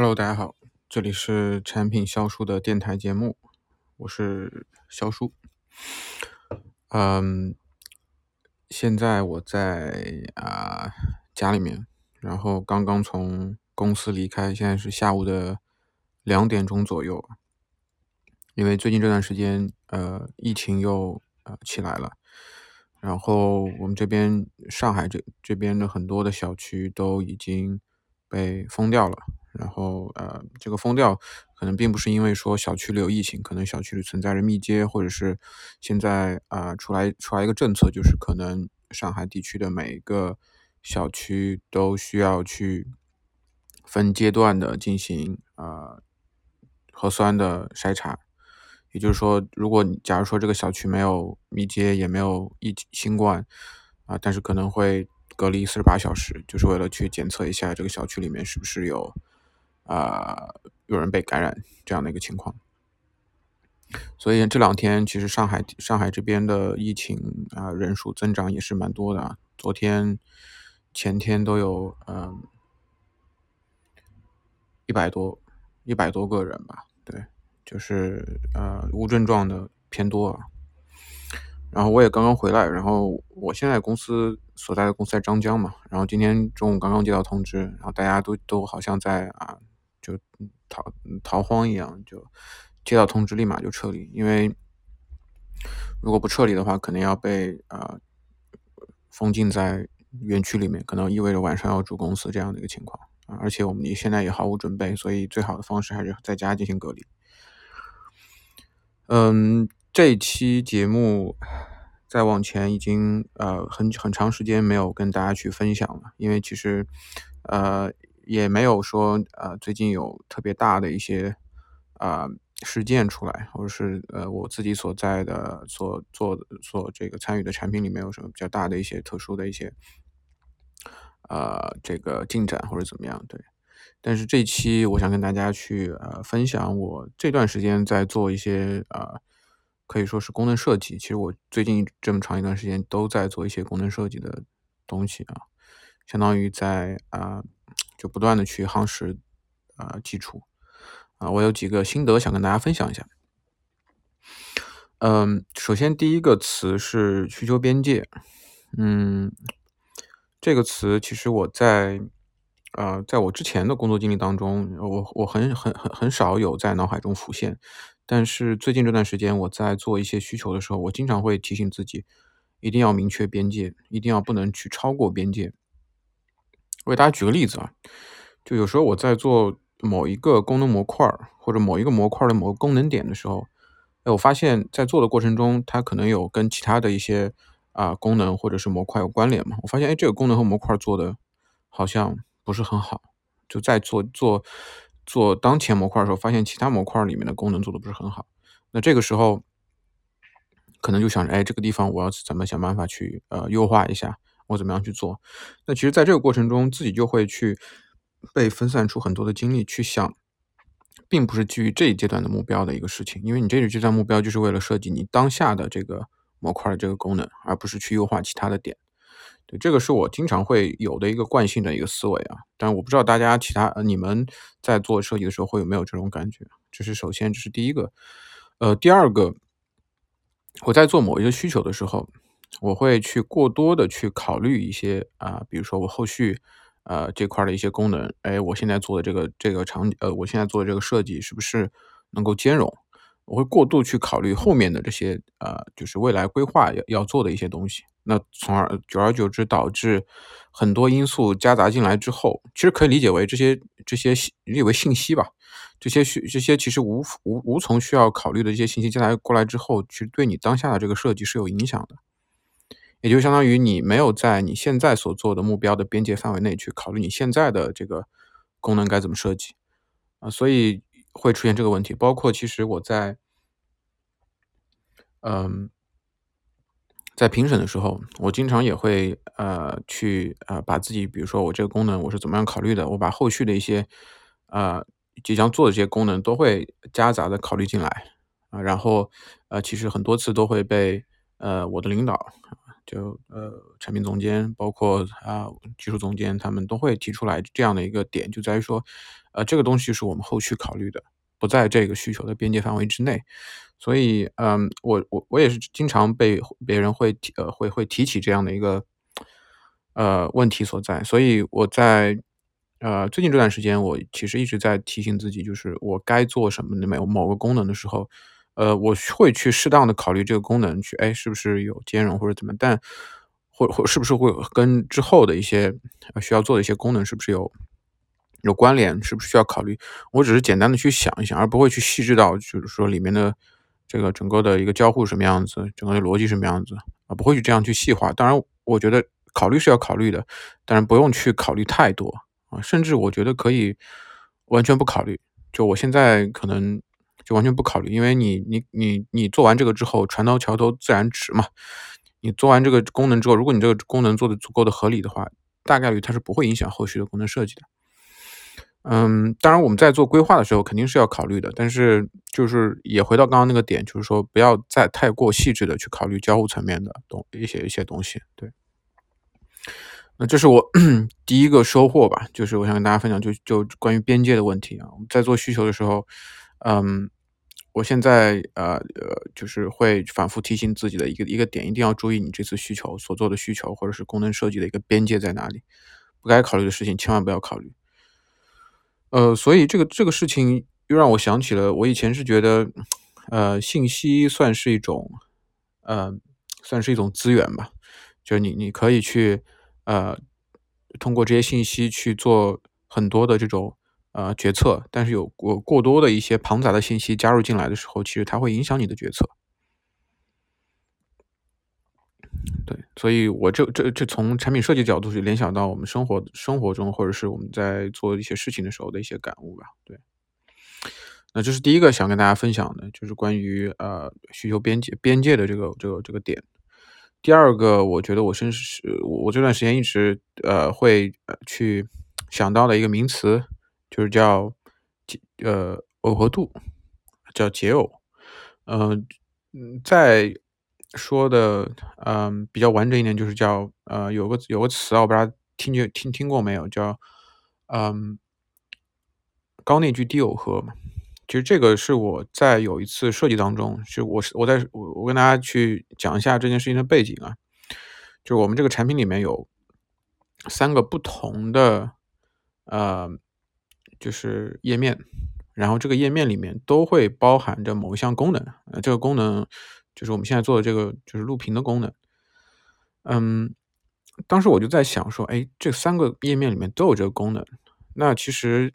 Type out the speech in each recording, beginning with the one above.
Hello，大家好，这里是产品销售的电台节目，我是肖叔。嗯，现在我在啊家里面，然后刚刚从公司离开，现在是下午的两点钟左右。因为最近这段时间，呃，疫情又呃起来了，然后我们这边上海这这边的很多的小区都已经被封掉了。然后呃，这个封掉可能并不是因为说小区里有疫情，可能小区里存在着密接，或者是现在啊出来出来一个政策，就是可能上海地区的每一个小区都需要去分阶段的进行啊核酸的筛查。也就是说，如果假如说这个小区没有密接，也没有疫新冠啊，但是可能会隔离四十八小时，就是为了去检测一下这个小区里面是不是有。啊，有人被感染这样的一个情况，所以这两天其实上海上海这边的疫情啊人数增长也是蛮多的，昨天前天都有嗯一百多一百多个人吧，对，就是呃无症状的偏多啊。然后我也刚刚回来，然后我现在公司所在的公司在张江嘛，然后今天中午刚刚接到通知，然后大家都都好像在啊。就逃逃荒一样，就接到通知立马就撤离，因为如果不撤离的话，可能要被啊封禁在园区里面，可能意味着晚上要住公司这样的一个情况啊。而且我们现在也毫无准备，所以最好的方式还是在家进行隔离。嗯，这期节目再往前已经呃很很长时间没有跟大家去分享了，因为其实呃。也没有说呃最近有特别大的一些啊事件出来，或者是呃我自己所在的所做所这个参与的产品里面有什么比较大的一些特殊的一些呃这个进展或者怎么样对，但是这期我想跟大家去呃分享我这段时间在做一些啊可以说是功能设计，其实我最近这么长一段时间都在做一些功能设计的东西啊，相当于在啊。就不断的去夯实啊基础啊，我有几个心得想跟大家分享一下。嗯，首先第一个词是需求边界，嗯，这个词其实我在呃在我之前的工作经历当中，我我很很很很少有在脑海中浮现，但是最近这段时间我在做一些需求的时候，我经常会提醒自己，一定要明确边界，一定要不能去超过边界。我给大家举个例子啊，就有时候我在做某一个功能模块或者某一个模块的某个功能点的时候，哎，我发现在做的过程中，它可能有跟其他的一些啊功能或者是模块有关联嘛。我发现哎，这个功能和模块做的好像不是很好，就在做做做当前模块的时候，发现其他模块里面的功能做的不是很好。那这个时候可能就想着，哎，这个地方我要怎么想办法去呃优化一下。我怎么样去做？那其实，在这个过程中，自己就会去被分散出很多的精力去想，并不是基于这一阶段的目标的一个事情。因为你这一阶段目标就是为了设计你当下的这个模块的这个功能，而不是去优化其他的点。对，这个是我经常会有的一个惯性的一个思维啊。但我不知道大家其他你们在做设计的时候会有没有这种感觉？这是首先，这是第一个。呃，第二个，我在做某一个需求的时候。我会去过多的去考虑一些啊，比如说我后续呃这块的一些功能，哎，我现在做的这个这个场景呃，我现在做的这个设计是不是能够兼容？我会过度去考虑后面的这些呃，就是未来规划要要做的一些东西，那从而久而久之导致很多因素夹杂进来之后，其实可以理解为这些这些理解为信息吧，这些需这些其实无无无从需要考虑的这些信息进来过来之后，其实对你当下的这个设计是有影响的。也就相当于你没有在你现在所做的目标的边界范围内去考虑你现在的这个功能该怎么设计啊，所以会出现这个问题。包括其实我在嗯在评审的时候，我经常也会呃去呃把自己，比如说我这个功能我是怎么样考虑的，我把后续的一些呃即将做的这些功能都会夹杂的考虑进来啊，然后呃其实很多次都会被呃我的领导。就呃产品总监，包括啊技术总监，他们都会提出来这样的一个点，就在于说，呃这个东西是我们后续考虑的，不在这个需求的边界范围之内。所以，嗯，我我我也是经常被别人会提呃会会提起这样的一个呃问题所在，所以我在呃最近这段时间，我其实一直在提醒自己，就是我该做什么的某某个功能的时候，呃，我会去适当的考虑这个功能去，哎，是不是有兼容或者怎么，但或或是不是会跟之后的一些需要做的一些功能是不是有有关联，是不是需要考虑？我只是简单的去想一想，而不会去细致到就是说里面的。这个整个的一个交互什么样子，整个的逻辑什么样子啊，不会去这样去细化。当然，我觉得考虑是要考虑的，但是不用去考虑太多啊，甚至我觉得可以完全不考虑。就我现在可能就完全不考虑，因为你你你你做完这个之后，船到桥头自然直嘛。你做完这个功能之后，如果你这个功能做的足够的合理的话，大概率它是不会影响后续的功能设计的。嗯，当然我们在做规划的时候肯定是要考虑的，但是就是也回到刚刚那个点，就是说不要再太过细致的去考虑交互层面的东一些一些东西。对，那这是我 第一个收获吧，就是我想跟大家分享，就就关于边界的问题啊。我们在做需求的时候，嗯，我现在呃呃就是会反复提醒自己的一个一个点，一定要注意你这次需求所做的需求或者是功能设计的一个边界在哪里，不该考虑的事情千万不要考虑。呃，所以这个这个事情又让我想起了，我以前是觉得，呃，信息算是一种，呃，算是一种资源吧，就是你你可以去，呃，通过这些信息去做很多的这种呃决策，但是有过过多的一些庞杂的信息加入进来的时候，其实它会影响你的决策。对，所以我这这这从产品设计角度去联想到我们生活生活中，或者是我们在做一些事情的时候的一些感悟吧。对，那这是第一个想跟大家分享的，就是关于呃需求边界边界的这个这个这个点。第二个，我觉得我甚至是我这段时间一直呃会去想到的一个名词，就是叫呃耦合度，叫解耦。嗯嗯，在。说的嗯比较完整一点，就是叫呃有个有个词啊，我不知道听就听听过没有，叫嗯高内聚低耦合。其实这个是我在有一次设计当中，是我是我在我我跟大家去讲一下这件事情的背景啊，就是我们这个产品里面有三个不同的呃就是页面，然后这个页面里面都会包含着某一项功能，呃这个功能。就是我们现在做的这个，就是录屏的功能。嗯，当时我就在想说，哎，这三个页面里面都有这个功能，那其实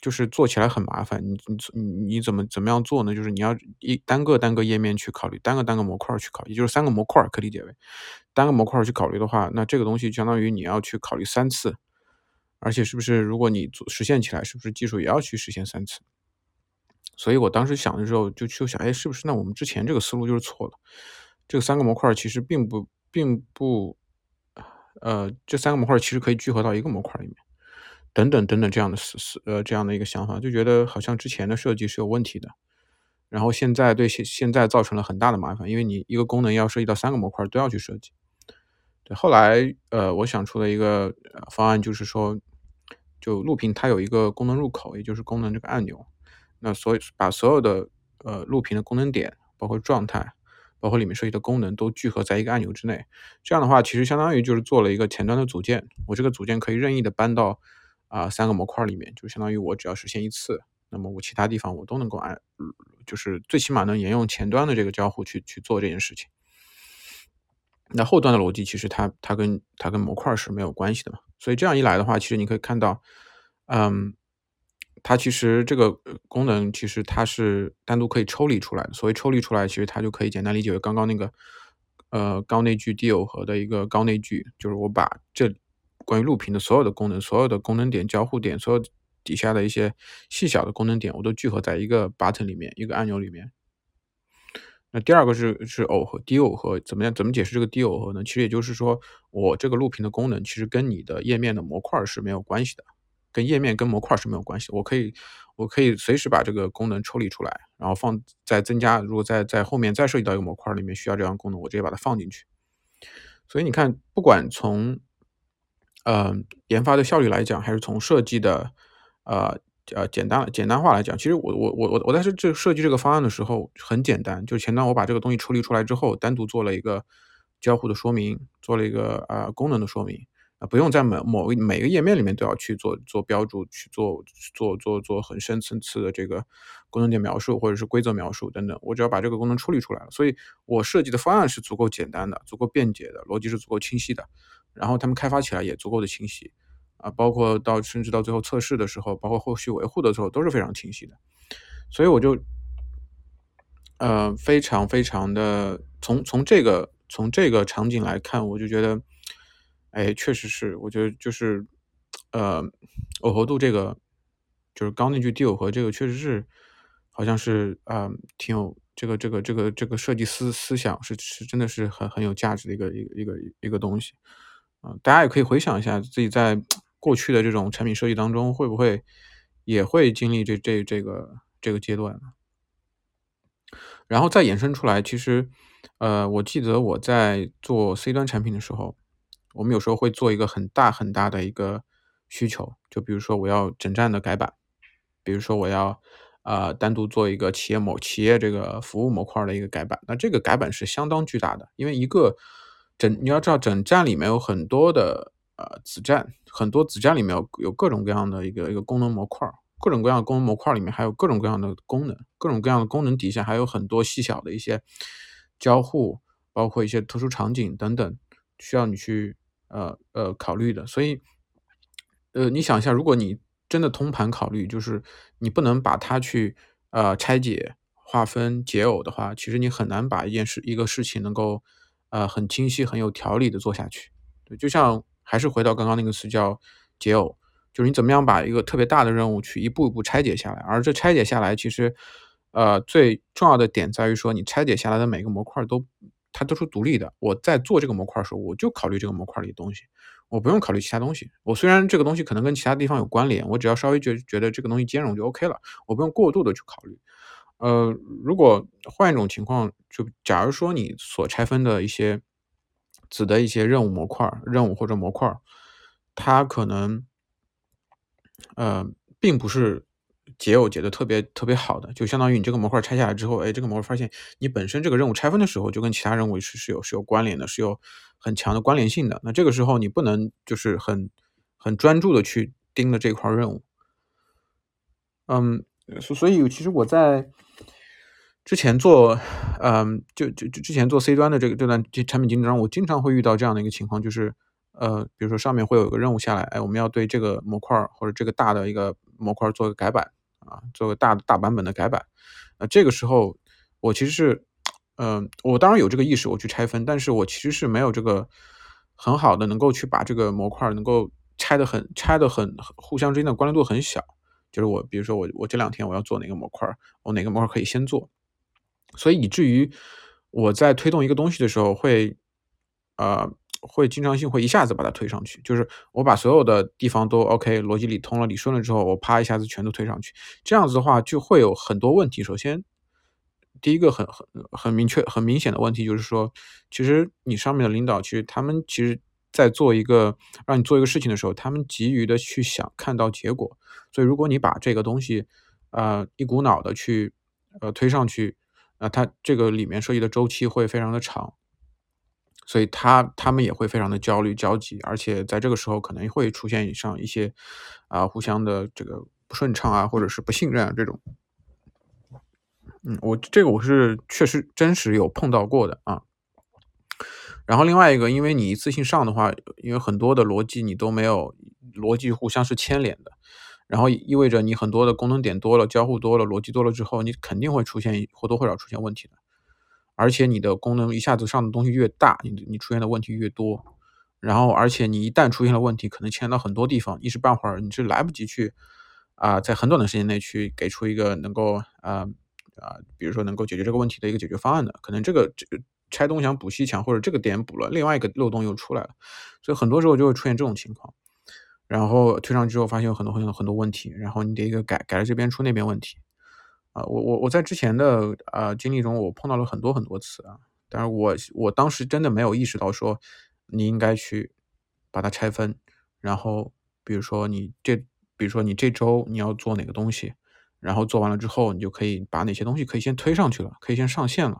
就是做起来很麻烦。你你你怎么怎么样做呢？就是你要一单个单个页面去考虑，单个单个模块去考虑，也就是三个模块可理解为单个模块去考虑的话，那这个东西相当于你要去考虑三次，而且是不是如果你做实现起来，是不是技术也要去实现三次？所以我当时想的时候，就就想，哎，是不是那我们之前这个思路就是错了？这三个模块其实并不，并不，呃，这三个模块其实可以聚合到一个模块里面，等等等等这样的思思，呃，这样的一个想法，就觉得好像之前的设计是有问题的，然后现在对现现在造成了很大的麻烦，因为你一个功能要涉及到三个模块都要去设计。对，后来，呃，我想出了一个方案，就是说，就录屏它有一个功能入口，也就是功能这个按钮。那所以把所有的呃录屏的功能点，包括状态，包括里面涉及的功能都聚合在一个按钮之内。这样的话，其实相当于就是做了一个前端的组件。我这个组件可以任意的搬到啊三个模块里面，就相当于我只要实现一次，那么我其他地方我都能够按，就是最起码能沿用前端的这个交互去去做这件事情。那后端的逻辑其实它它跟它跟模块是没有关系的嘛。所以这样一来的话，其实你可以看到，嗯。它其实这个功能其实它是单独可以抽离出来的。所谓抽离出来，其实它就可以简单理解为刚刚那个呃高内聚低耦合的一个高内聚，就是我把这关于录屏的所有的功能、所有的功能点、交互点、所有底下的一些细小的功能点，我都聚合在一个 button 里面、一个按钮里面。那第二个是是耦合低耦合，怎么样？怎么解释这个低耦合呢？其实也就是说，我这个录屏的功能其实跟你的页面的模块是没有关系的。跟页面跟模块是没有关系，我可以我可以随时把这个功能抽离出来，然后放再增加。如果在在后面再涉及到一个模块里面需要这样功能，我直接把它放进去。所以你看，不管从呃研发的效率来讲，还是从设计的呃呃简单简单化来讲，其实我我我我我在这这设计这个方案的时候很简单，就前端我把这个东西处理出来之后，单独做了一个交互的说明，做了一个呃功能的说明。啊，不用在某某个每个页面里面都要去做做标注，去做做做做很深层次的这个功能点描述或者是规则描述等等，我只要把这个功能处理出来了。所以我设计的方案是足够简单的，足够便捷的，逻辑是足够清晰的，然后他们开发起来也足够的清晰，啊，包括到甚至到最后测试的时候，包括后续维护的时候都是非常清晰的。所以我就，呃，非常非常的从从这个从这个场景来看，我就觉得。哎，确实是，我觉得就是，呃，耦合度这个，就是刚那句低耦合这个，确实是，好像是啊，挺有这个这个这个这个设计思思想是是真的是很很有价值的一个一个一个一个东西，啊，大家也可以回想一下自己在过去的这种产品设计当中，会不会也会经历这这这个这个阶段呢，然后再延伸出来，其实，呃，我记得我在做 C 端产品的时候。我们有时候会做一个很大很大的一个需求，就比如说我要整站的改版，比如说我要呃单独做一个企业某企业这个服务模块的一个改版，那这个改版是相当巨大的，因为一个整你要知道整站里面有很多的呃子站，很多子站里面有有各种各样的一个一个功能模块，各种各样的功能模块里面还有各种各样的功能，各种各样的功能底下还有很多细小的一些交互，包括一些特殊场景等等，需要你去。呃呃，考虑的，所以，呃，你想一下，如果你真的通盘考虑，就是你不能把它去呃拆解、划分、解耦的话，其实你很难把一件事、一个事情能够呃很清晰、很有条理的做下去。对，就像还是回到刚刚那个词叫解耦，就是你怎么样把一个特别大的任务去一步一步拆解下来，而这拆解下来，其实呃最重要的点在于说，你拆解下来的每个模块都。它都是独立的。我在做这个模块的时候，我就考虑这个模块里的东西，我不用考虑其他东西。我虽然这个东西可能跟其他地方有关联，我只要稍微觉觉得这个东西兼容就 OK 了，我不用过度的去考虑。呃，如果换一种情况，就假如说你所拆分的一些子的一些任务模块、任务或者模块，它可能呃并不是。解耦解的特别特别好的，就相当于你这个模块拆下来之后，哎，这个模块发现你本身这个任务拆分的时候，就跟其他任务是是有是有关联的，是有很强的关联性的。那这个时候你不能就是很很专注的去盯着这块任务。嗯，所所以其实我在之前做，嗯，就就就之前做 C 端的这个这段产品经理中，我经常会遇到这样的一个情况，就是呃，比如说上面会有一个任务下来，哎，我们要对这个模块或者这个大的一个模块做个改版。啊，做个大大版本的改版，那这个时候我其实是，嗯，我当然有这个意识，我去拆分，但是我其实是没有这个很好的能够去把这个模块能够拆的很拆的很互相之间的关联度很小，就是我比如说我我这两天我要做哪个模块，我哪个模块可以先做，所以以至于我在推动一个东西的时候会，呃。会经常性会一下子把它推上去，就是我把所有的地方都 OK，逻辑理通了、理顺了之后，我啪一下子全都推上去。这样子的话就会有很多问题。首先，第一个很很很明确、很明显的问题就是说，其实你上面的领导其实他们其实在做一个让你做一个事情的时候，他们急于的去想看到结果。所以如果你把这个东西呃一股脑的去呃推上去，那它这个里面涉及的周期会非常的长。所以他他们也会非常的焦虑焦急，而且在这个时候可能会出现上一些啊互相的这个不顺畅啊，或者是不信任啊这种。嗯，我这个我是确实真实有碰到过的啊。然后另外一个，因为你一次性上的话，因为很多的逻辑你都没有逻辑互相是牵连的，然后意味着你很多的功能点多了，交互多了，逻辑多了之后，你肯定会出现或多或少出现问题的。而且你的功能一下子上的东西越大，你你出现的问题越多，然后而且你一旦出现了问题，可能牵连到很多地方，一时半会儿你是来不及去啊，在很短的时间内去给出一个能够啊啊，比如说能够解决这个问题的一个解决方案的，可能这个这拆东墙补西墙，或者这个点补了，另外一个漏洞又出来了，所以很多时候就会出现这种情况，然后推上去之后发现有很多很多很多问题，然后你得一个改改了这边出那边问题。啊，我我我在之前的啊经历中，我碰到了很多很多次啊，但是我我当时真的没有意识到说你应该去把它拆分，然后比如说你这，比如说你这周你要做哪个东西，然后做完了之后，你就可以把哪些东西可以先推上去了，可以先上线了，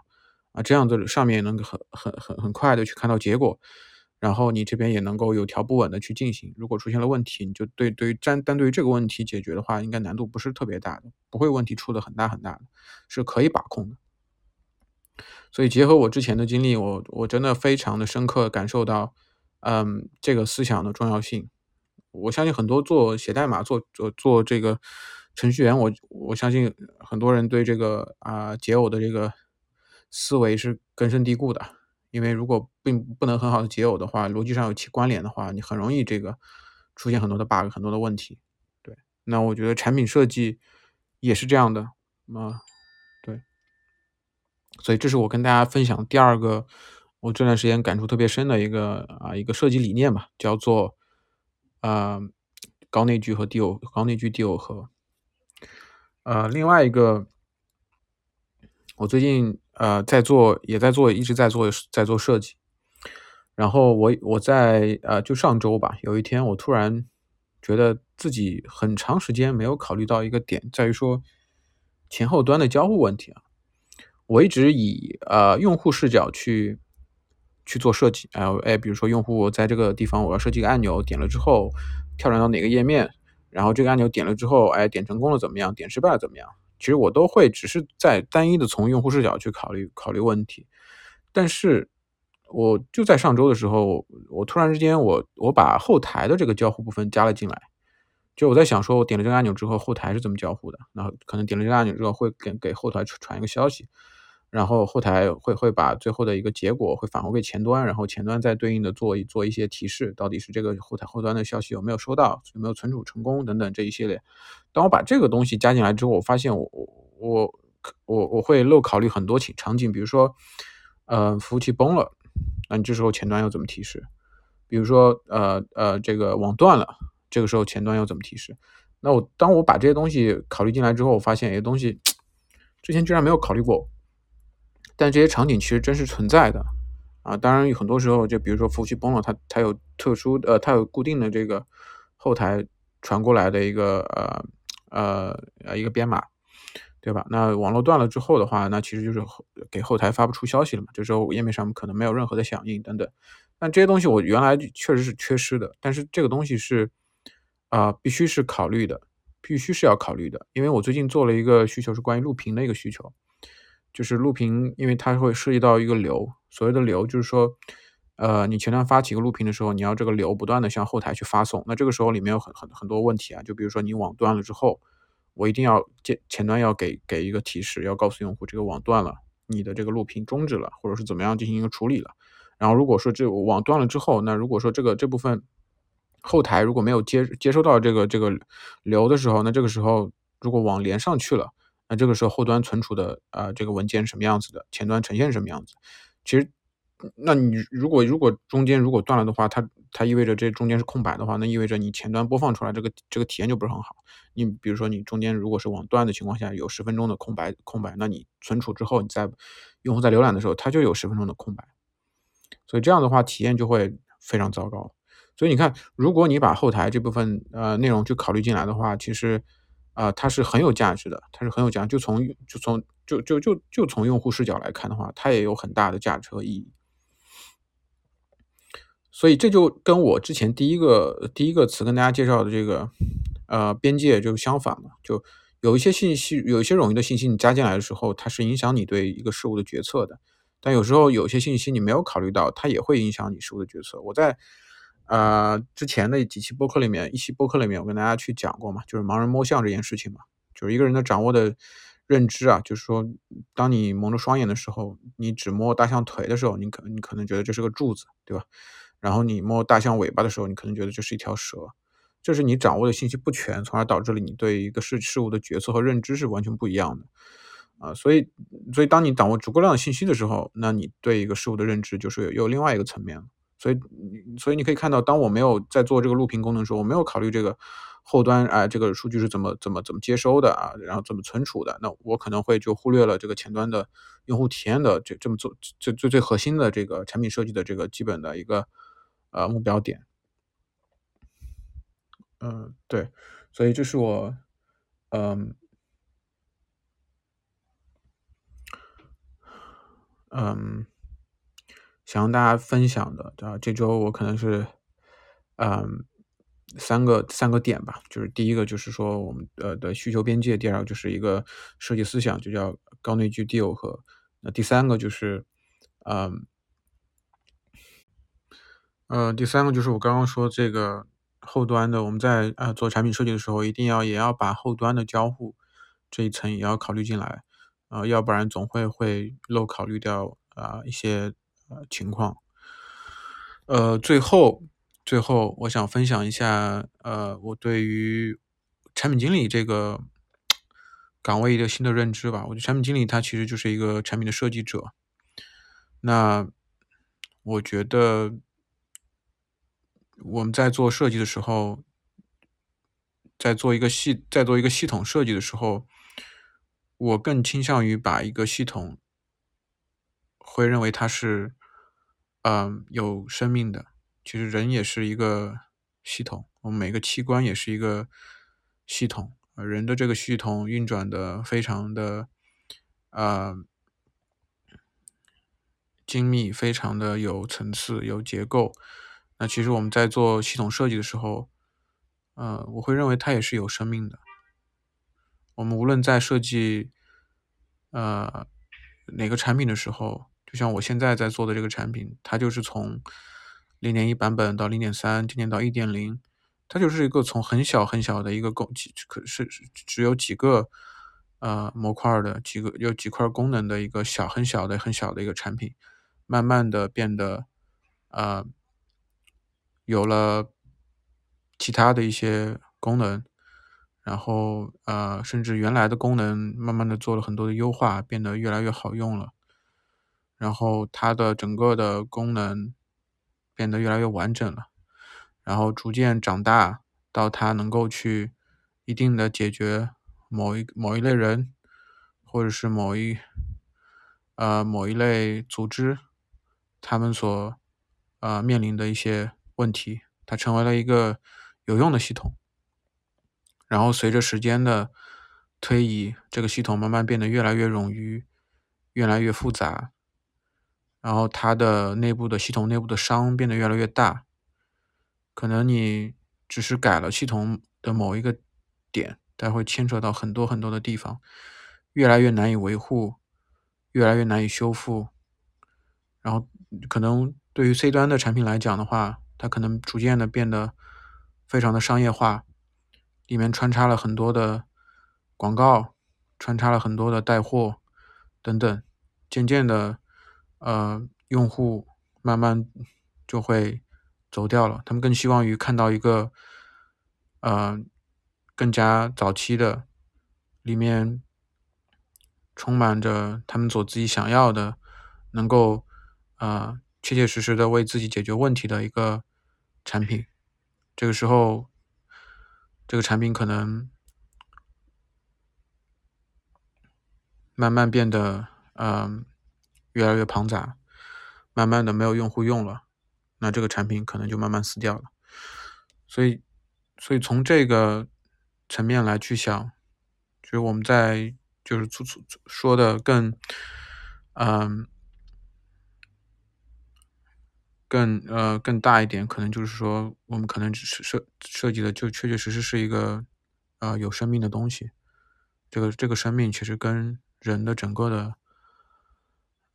啊，这样子上面能很很很很快的去看到结果，然后你这边也能够有条不紊的去进行。如果出现了问题，你就对对于单单对于这个问题解决的话，应该难度不是特别大的，不会问题出的很大很大的，是可以把控的。所以结合我之前的经历，我我真的非常的深刻感受到，嗯，这个思想的重要性。我相信很多做写代码、做做做这个程序员，我我相信很多人对这个啊解耦的这个思维是根深蒂固的。因为如果并不能很好的解耦的话，逻辑上有其关联的话，你很容易这个出现很多的 bug、很多的问题。对，那我觉得产品设计也是这样的啊。所以这是我跟大家分享第二个，我这段时间感触特别深的一个啊一个设计理念吧，叫做啊高内聚和低耦高内聚低耦合。呃，另外一个，我最近呃在做也在做一直在做在做设计，然后我我在呃就上周吧，有一天我突然觉得自己很长时间没有考虑到一个点，在于说前后端的交互问题啊。我一直以呃用户视角去去做设计，哎哎，比如说用户在这个地方我要设计个按钮，点了之后跳转到哪个页面，然后这个按钮点了之后，哎，点成功了怎么样？点失败了怎么样？其实我都会只是在单一的从用户视角去考虑考虑问题。但是我就在上周的时候，我突然之间我我把后台的这个交互部分加了进来，就我在想说，我点了这个按钮之后，后台是怎么交互的？然后可能点了这个按钮之后，会给给后台传传一个消息。然后后台会会把最后的一个结果会返回给前端，然后前端再对应的做一做一些提示，到底是这个后台后端的消息有没有收到，有没有存储成功等等这一系列。当我把这个东西加进来之后，我发现我我我我会漏考虑很多情场景，比如说，呃，服务器崩了，那你这时候前端要怎么提示？比如说，呃呃，这个网断了，这个时候前端要怎么提示？那我当我把这些东西考虑进来之后，我发现有些东西 之前居然没有考虑过。但这些场景其实真实存在的啊，当然很多时候，就比如说服务器崩了，它它有特殊呃，它有固定的这个后台传过来的一个呃呃呃一个编码，对吧？那网络断了之后的话，那其实就是给后台发不出消息了嘛，这时候页面上可能没有任何的响应等等。但这些东西我原来确实是缺失的，但是这个东西是啊，必须是考虑的，必须是要考虑的，因为我最近做了一个需求是关于录屏的一个需求。就是录屏，因为它会涉及到一个流，所谓的流就是说，呃，你前端发起一个录屏的时候，你要这个流不断的向后台去发送，那这个时候里面有很很很多问题啊，就比如说你网断了之后，我一定要前前端要给给一个提示，要告诉用户这个网断了，你的这个录屏终止了，或者是怎么样进行一个处理了。然后如果说这网断了之后，那如果说这个这部分后台如果没有接接收到这个这个流的时候，那这个时候如果网连上去了。那这个时候后端存储的啊这个文件什么样子的，前端呈现什么样子？其实，那你如果如果中间如果断了的话，它它意味着这中间是空白的话，那意味着你前端播放出来这个这个体验就不是很好。你比如说你中间如果是网断的情况下有十分钟的空白空白，那你存储之后你在用户在浏览的时候它就有十分钟的空白，所以这样的话体验就会非常糟糕。所以你看，如果你把后台这部分呃内容去考虑进来的话，其实。啊，它是很有价值的，它是很有价值，就从就从就就就就从用户视角来看的话，它也有很大的价值和意义。所以这就跟我之前第一个第一个词跟大家介绍的这个呃边界就相反了，就有一些信息，有一些冗余的信息你加进来的时候，它是影响你对一个事物的决策的。但有时候有些信息你没有考虑到，它也会影响你事物的决策。我在。呃，之前的几期播客里面，一期播客里面，我跟大家去讲过嘛，就是盲人摸象这件事情嘛，就是一个人的掌握的认知啊，就是说，当你蒙着双眼的时候，你只摸大象腿的时候，你可你可能觉得这是个柱子，对吧？然后你摸大象尾巴的时候，你可能觉得这是一条蛇，这是你掌握的信息不全，从而导致了你对一个事事物的决策和认知是完全不一样的啊。所以，所以当你掌握足够量的信息的时候，那你对一个事物的认知就是有有另外一个层面了。所以，所以你可以看到，当我没有在做这个录屏功能的时候，我没有考虑这个后端啊，这个数据是怎么怎么怎么接收的啊，然后怎么存储的，那我可能会就忽略了这个前端的用户体验的这这么做，最最最核心的这个产品设计的这个基本的一个呃，目标点。嗯，对，所以这是我，嗯嗯，想让大家分享的，啊，这周我可能是，嗯，三个三个点吧，就是第一个就是说我们呃的需求边界，第二个就是一个设计思想，就叫高内聚 deal 和，那第三个就是，嗯，呃，第三个就是我刚刚说这个后端的，我们在呃做产品设计的时候，一定要也要把后端的交互这一层也要考虑进来，啊，要不然总会会漏考虑掉啊一些呃情况。呃，最后最后我想分享一下，呃，我对于产品经理这个岗位的新的认知吧。我觉得产品经理他其实就是一个产品的设计者。那我觉得我们在做设计的时候，在做一个系在做一个系统设计的时候，我更倾向于把一个系统会认为它是嗯有生命的。其实人也是一个系统，我们每个器官也是一个系统。人的这个系统运转的非常的啊精密，非常的有层次、有结构。那其实我们在做系统设计的时候，呃，我会认为它也是有生命的。我们无论在设计呃哪个产品的时候，就像我现在在做的这个产品，它就是从零点一版本到零点三，今年到一点零，它就是一个从很小很小的一个功，可是只有几个呃模块的几个有几块功能的一个小很小的很小的一个产品，慢慢的变得呃有了其他的一些功能。然后呃，甚至原来的功能慢慢的做了很多的优化，变得越来越好用了。然后它的整个的功能变得越来越完整了。然后逐渐长大到它能够去一定的解决某一某一类人，或者是某一呃某一类组织他们所呃面临的一些问题，它成为了一个有用的系统。然后随着时间的推移，这个系统慢慢变得越来越冗余，越来越复杂。然后它的内部的系统内部的伤变得越来越大。可能你只是改了系统的某一个点，但会牵扯到很多很多的地方，越来越难以维护，越来越难以修复。然后可能对于 C 端的产品来讲的话，它可能逐渐的变得非常的商业化。里面穿插了很多的广告，穿插了很多的带货等等，渐渐的，呃，用户慢慢就会走掉了。他们更希望于看到一个，呃，更加早期的，里面充满着他们所自己想要的，能够啊，切切实实的为自己解决问题的一个产品。这个时候。这个产品可能慢慢变得，嗯，越来越庞杂，慢慢的没有用户用了，那这个产品可能就慢慢死掉了。所以，所以从这个层面来去想，就是我们在就是粗粗说的更，嗯。更呃更大一点，可能就是说，我们可能只是设设计的就确确实实是一个呃有生命的东西。这个这个生命其实跟人的整个的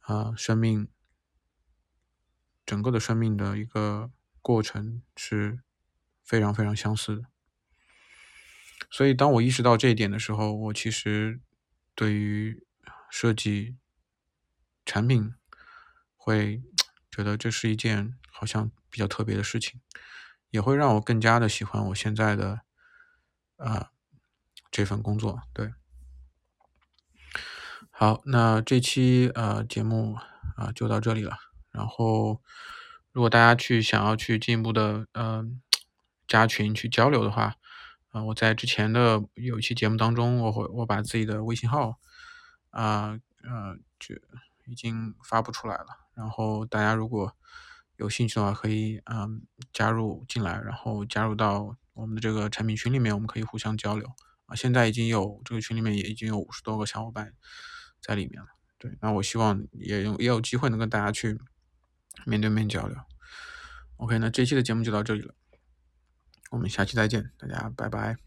啊生命，整个的生命的一个过程是非常非常相似的。所以当我意识到这一点的时候，我其实对于设计产品会。觉得这是一件好像比较特别的事情，也会让我更加的喜欢我现在的啊这份工作。对，好，那这期呃节目啊就到这里了。然后，如果大家去想要去进一步的嗯加群去交流的话，啊，我在之前的有一期节目当中，我会我把自己的微信号啊呃就已经发布出来了。然后大家如果有兴趣的话可以嗯加入进来，然后加入到我们的这个产品群里面，我们可以互相交流啊。现在已经有这个群里面也已经有五十多个小伙伴在里面了。对，那我希望也有也有机会能跟大家去面对面交流。OK，那这期的节目就到这里了，我们下期再见，大家拜拜。